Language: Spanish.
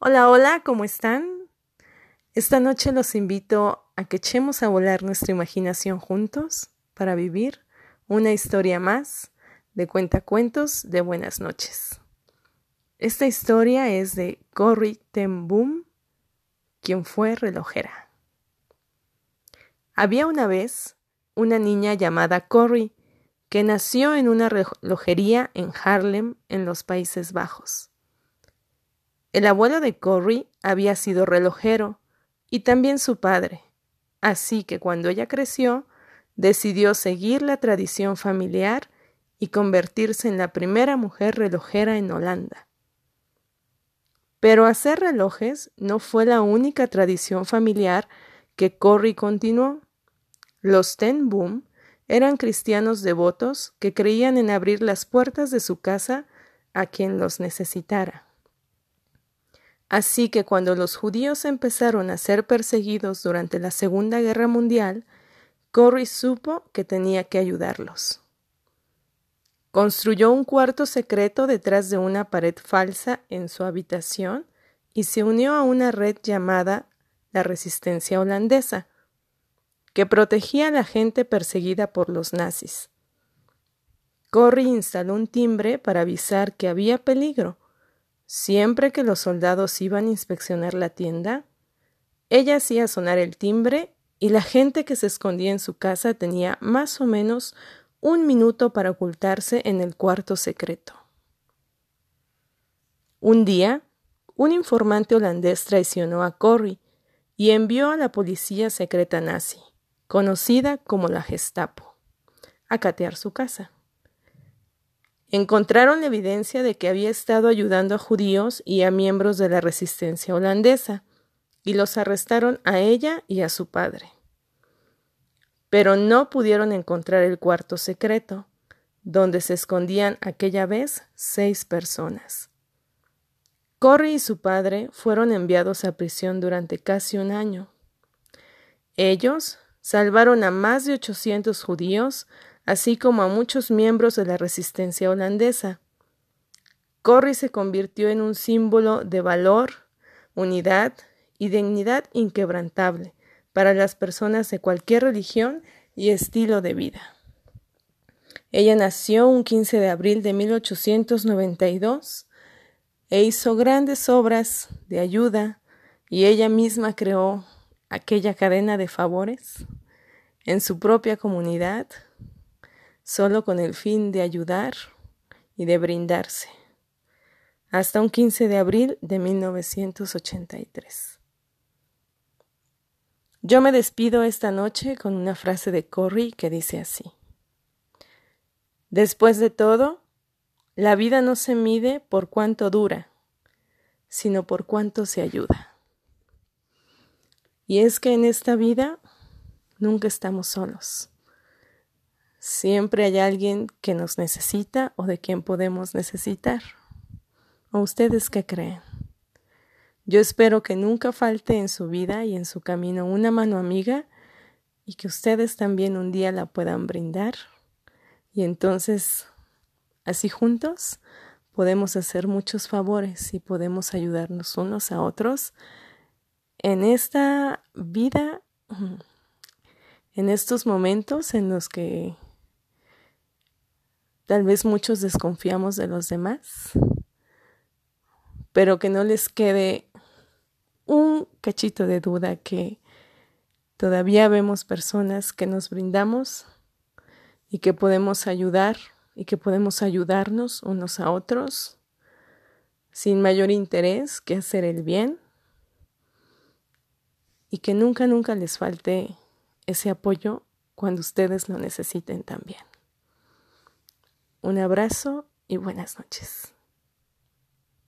Hola, hola, ¿cómo están? Esta noche los invito a que echemos a volar nuestra imaginación juntos para vivir una historia más de cuentacuentos de buenas noches. Esta historia es de Corrie ten Boom, quien fue relojera. Había una vez una niña llamada Corrie que nació en una relojería en Harlem, en los Países Bajos. El abuelo de Corrie había sido relojero y también su padre, así que cuando ella creció, decidió seguir la tradición familiar y convertirse en la primera mujer relojera en Holanda. Pero hacer relojes no fue la única tradición familiar que Corrie continuó. Los Ten Boom eran cristianos devotos que creían en abrir las puertas de su casa a quien los necesitara. Así que cuando los judíos empezaron a ser perseguidos durante la Segunda Guerra Mundial, Corrie supo que tenía que ayudarlos. Construyó un cuarto secreto detrás de una pared falsa en su habitación y se unió a una red llamada la Resistencia Holandesa, que protegía a la gente perseguida por los nazis. Corrie instaló un timbre para avisar que había peligro Siempre que los soldados iban a inspeccionar la tienda, ella hacía sonar el timbre y la gente que se escondía en su casa tenía más o menos un minuto para ocultarse en el cuarto secreto. Un día, un informante holandés traicionó a Corrie y envió a la policía secreta nazi, conocida como la Gestapo, a catear su casa. Encontraron evidencia de que había estado ayudando a judíos y a miembros de la resistencia holandesa, y los arrestaron a ella y a su padre. Pero no pudieron encontrar el cuarto secreto, donde se escondían aquella vez seis personas. Corrie y su padre fueron enviados a prisión durante casi un año. Ellos salvaron a más de 800 judíos así como a muchos miembros de la resistencia holandesa. Corrie se convirtió en un símbolo de valor, unidad y dignidad inquebrantable para las personas de cualquier religión y estilo de vida. Ella nació un 15 de abril de 1892 e hizo grandes obras de ayuda y ella misma creó aquella cadena de favores en su propia comunidad solo con el fin de ayudar y de brindarse, hasta un 15 de abril de 1983. Yo me despido esta noche con una frase de Corrie que dice así. Después de todo, la vida no se mide por cuánto dura, sino por cuánto se ayuda. Y es que en esta vida nunca estamos solos. Siempre hay alguien que nos necesita o de quien podemos necesitar. ¿O ustedes qué creen? Yo espero que nunca falte en su vida y en su camino una mano amiga y que ustedes también un día la puedan brindar. Y entonces, así juntos, podemos hacer muchos favores y podemos ayudarnos unos a otros en esta vida, en estos momentos en los que Tal vez muchos desconfiamos de los demás, pero que no les quede un cachito de duda que todavía vemos personas que nos brindamos y que podemos ayudar y que podemos ayudarnos unos a otros sin mayor interés que hacer el bien y que nunca, nunca les falte ese apoyo cuando ustedes lo necesiten también. Un abrazo y buenas noches.